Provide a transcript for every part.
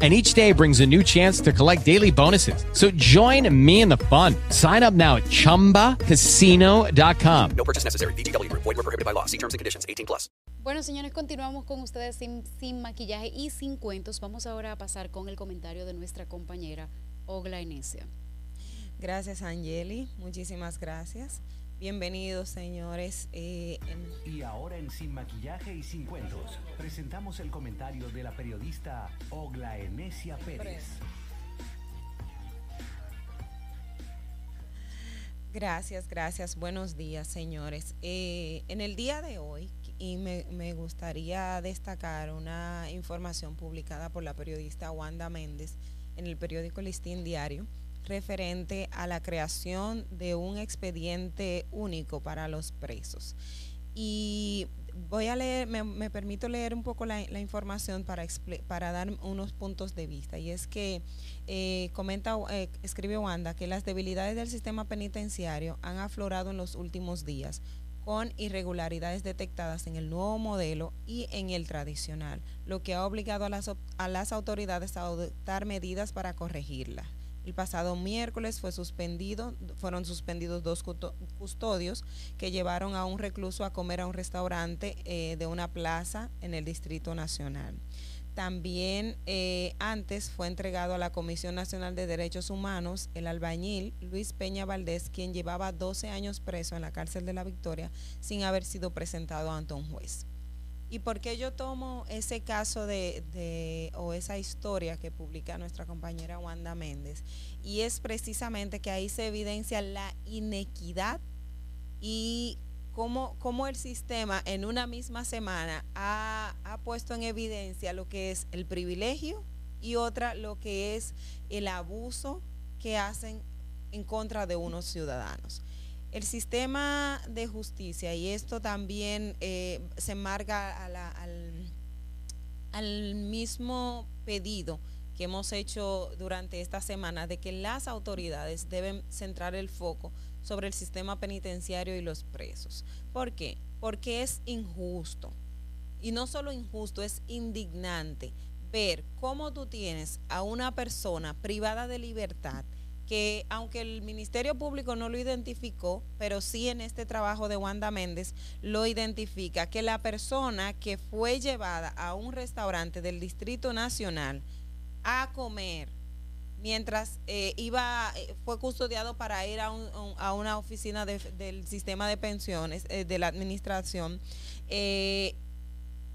and each day brings a new chance to collect daily bonuses. So join me in the fun. Sign up now at ChumbaCasino.com. No purchase necessary. BGW. Void were prohibited by law. See terms and conditions. 18 plus. Bueno, señores, continuamos con ustedes sin, sin maquillaje y sin cuentos. Vamos ahora a pasar con el comentario de nuestra compañera Ogla Enesia. Gracias, Angeli. Muchísimas gracias. Bienvenidos, señores. Eh, en- Y ahora en Sin Maquillaje y Sin Cuentos, presentamos el comentario de la periodista Ogla Enesia Pérez. Gracias, gracias. Buenos días, señores. Eh, en el día de hoy, y me, me gustaría destacar una información publicada por la periodista Wanda Méndez en el periódico Listín Diario referente a la creación de un expediente único para los presos. Y voy a leer, me, permito leer un poco la, información para, para dar unos puntos de vista. Y es que eh, comenta, eh, escribe Wanda, que las debilidades del sistema penitenciario han aflorado en los últimos días con irregularidades detectadas en el nuevo modelo y en el tradicional, lo que ha obligado a las, a las autoridades a adoptar medidas para corregirla. El pasado miércoles fue suspendido, fueron suspendidos dos custo- custodios que llevaron a un recluso a comer a un restaurante eh, de una plaza en el Distrito Nacional. También eh, antes fue entregado a la Comisión Nacional de Derechos Humanos el albañil Luis Peña Valdés, quien llevaba 12 años preso en la cárcel de la Victoria sin haber sido presentado ante un juez. ¿Y por qué yo tomo ese caso de, o esa historia que publica nuestra compañera Wanda Méndez? Y es precisamente que ahí se evidencia la inequidad y cómo, cómo el sistema en una misma semana ha, ha puesto en evidencia lo que es el privilegio y otra lo que es el abuso que hacen en contra de unos ciudadanos. El sistema de justicia, y esto también eh, se marca a la- al, al mismo pedido que hemos hecho durante esta semana de que las autoridades deben centrar el foco sobre el sistema penitenciario y los presos. ¿Por qué? Porque es injusto. Y no solo injusto, es indignante ver cómo tú tienes a una persona privada de libertad que aunque el Ministerio Público no lo identificó, pero sí en este trabajo de Wanda Méndez lo identifica, que la persona que fue llevada a un restaurante del Distrito Nacional a comer mientras eh, iba eh, fue custodiado para ir a, un- a una oficina de- del sistema de pensiones eh, de la administración eh,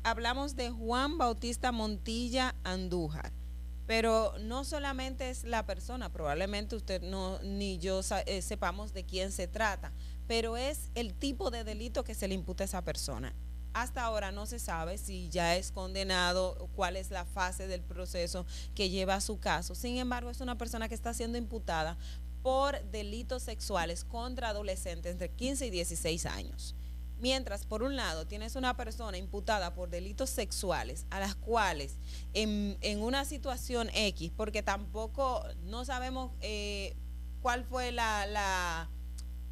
hablamos de Juan Bautista Montilla Andújar pero no solamente es la persona, probablemente usted no ni yo eh, sepamos de quién se trata, pero es el tipo de delito que se le imputa a esa persona. Hasta ahora no se sabe si ya es condenado, cuál es la fase del proceso que lleva a su caso. Sin embargo, es una persona que está siendo imputada por delitos sexuales contra adolescentes entre 15 y 16 años. Mientras, por un lado, tienes una persona imputada por delitos sexuales a las cuales en, en una situación X, porque tampoco no sabemos eh, cuál fue la, la,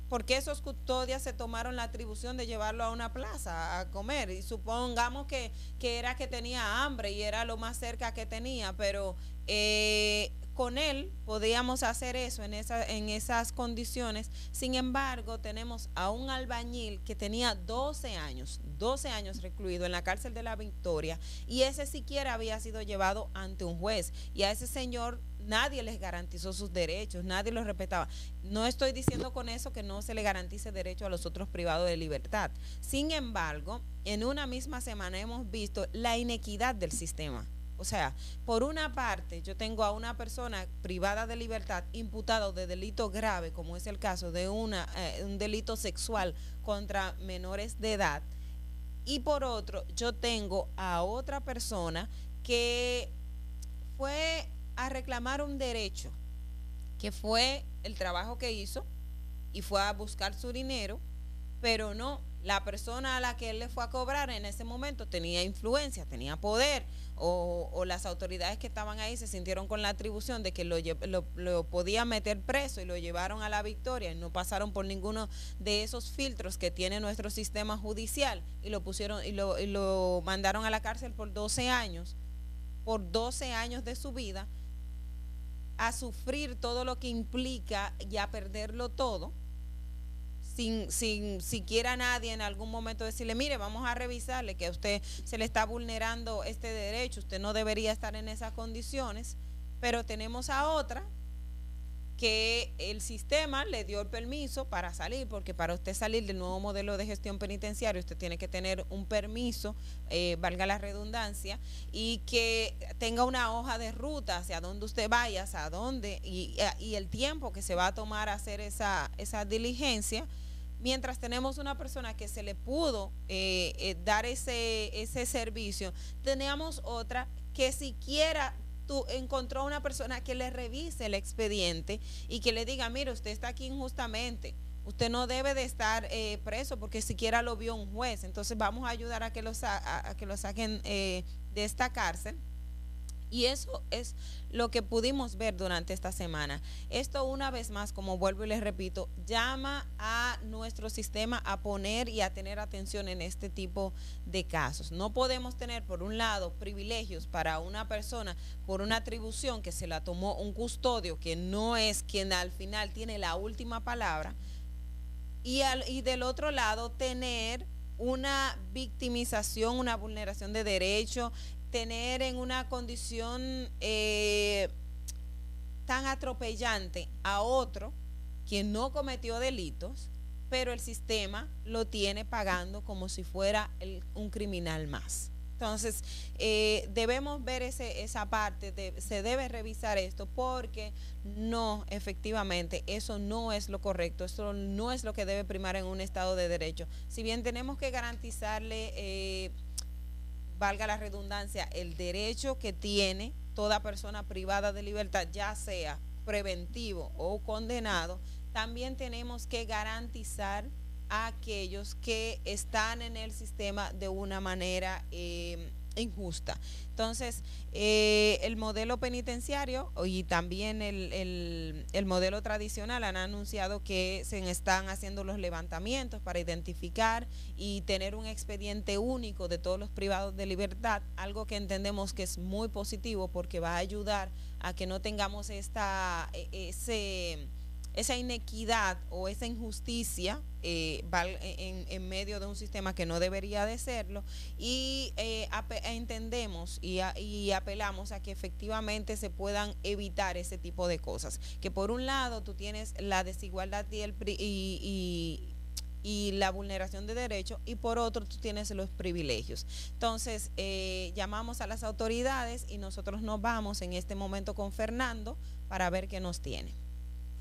por qué esos custodias se tomaron la atribución de llevarlo a una plaza a comer. Y supongamos que, que era que tenía hambre y era lo más cerca que tenía, pero eh, con él podíamos hacer eso en, esa, en esas condiciones. Sin embargo, tenemos a un albañil que tenía 12 años, 12 años recluido en la cárcel de la Victoria y ese siquiera había sido llevado ante un juez y a ese señor nadie les garantizó sus derechos, nadie los respetaba. No estoy diciendo con eso que no se le garantice derecho a los otros privados de libertad. Sin embargo, en una misma semana hemos visto la inequidad del sistema. O sea, por una parte, yo tengo a una persona privada de libertad imputada de delito grave, como es el caso de una, eh, un delito sexual contra menores de edad, y por otro, yo tengo a otra persona que fue a reclamar un derecho, que fue el trabajo que hizo y fue a buscar su dinero, pero no, la persona a la que él le fue a cobrar en ese momento tenía influencia, tenía poder, o, las autoridades que estaban ahí se sintieron con la atribución de que lo, lo, lo podían meter preso y lo llevaron a la victoria y no pasaron por ninguno de esos filtros que tiene nuestro sistema judicial y lo pusieron y lo, y lo mandaron a la cárcel por 12 años, por 12 años de su vida, a sufrir todo lo que implica y a perderlo todo sin, sin siquiera nadie en algún momento decirle, mire, vamos a revisarle que a usted se le está vulnerando este derecho, usted no debería estar en esas condiciones, pero tenemos a otra que el sistema le dio el permiso para salir, porque para usted salir del nuevo modelo de gestión penitenciaria, usted tiene que tener un permiso, eh, valga la redundancia, y que tenga una hoja de ruta hacia dónde usted vaya, hacia dónde, y, y el tiempo que se va a tomar hacer esa, esa diligencia. Mientras tenemos una persona que se le pudo eh, eh, dar ese, ese servicio, teníamos otra que siquiera tú encontró una persona que le revise el expediente y que le diga, mire, usted está aquí injustamente. Usted no debe de estar eh, preso porque siquiera lo vio un juez. Entonces vamos a ayudar a que lo, a, que lo saquen de esta cárcel y eso es lo que pudimos ver durante esta semana. Esto una vez más, como vuelvo y les repito, llama a nuestro sistema a poner y a tener atención en este tipo de casos. No podemos tener, por un lado, privilegios para una persona por una atribución que se la tomó un custodio, que no es quien al final tiene la última palabra, y, al, y del otro lado tener una victimización, una vulneración de derechos, tener en una condición eh, tan atropellante a otro quien no cometió delitos, pero el sistema lo tiene pagando como si fuera un criminal más. Entonces, eh, debemos ver ese, esa parte, se debe revisar esto porque no, efectivamente, eso no es lo correcto, eso no es lo que debe primar en un Estado de Derecho. Si bien tenemos que garantizarle... Eh, valga la redundancia, el derecho que tiene toda persona privada de libertad, ya sea preventivo o condenado, también tenemos que garantizar a aquellos que están en el sistema de una manera eh, injusta. Entonces, eh, el modelo penitenciario y también el, el, modelo tradicional han anunciado que se están haciendo los levantamientos para identificar y tener un expediente único de todos los privados de libertad, algo que entendemos que es muy positivo porque va a ayudar a que no tengamos esta, e, ese esa inequidad o esa injusticia eh, en, medio de un sistema que no debería de serlo y eh, entendemos y, apelamos a que efectivamente se puedan evitar ese tipo de cosas. Que por un lado tú tienes la desigualdad y, el, y, y la vulneración de derechos y por otro tú tienes los privilegios. Entonces, eh, llamamos a las autoridades y nosotros nos vamos en este momento con Fernando para ver qué nos tiene.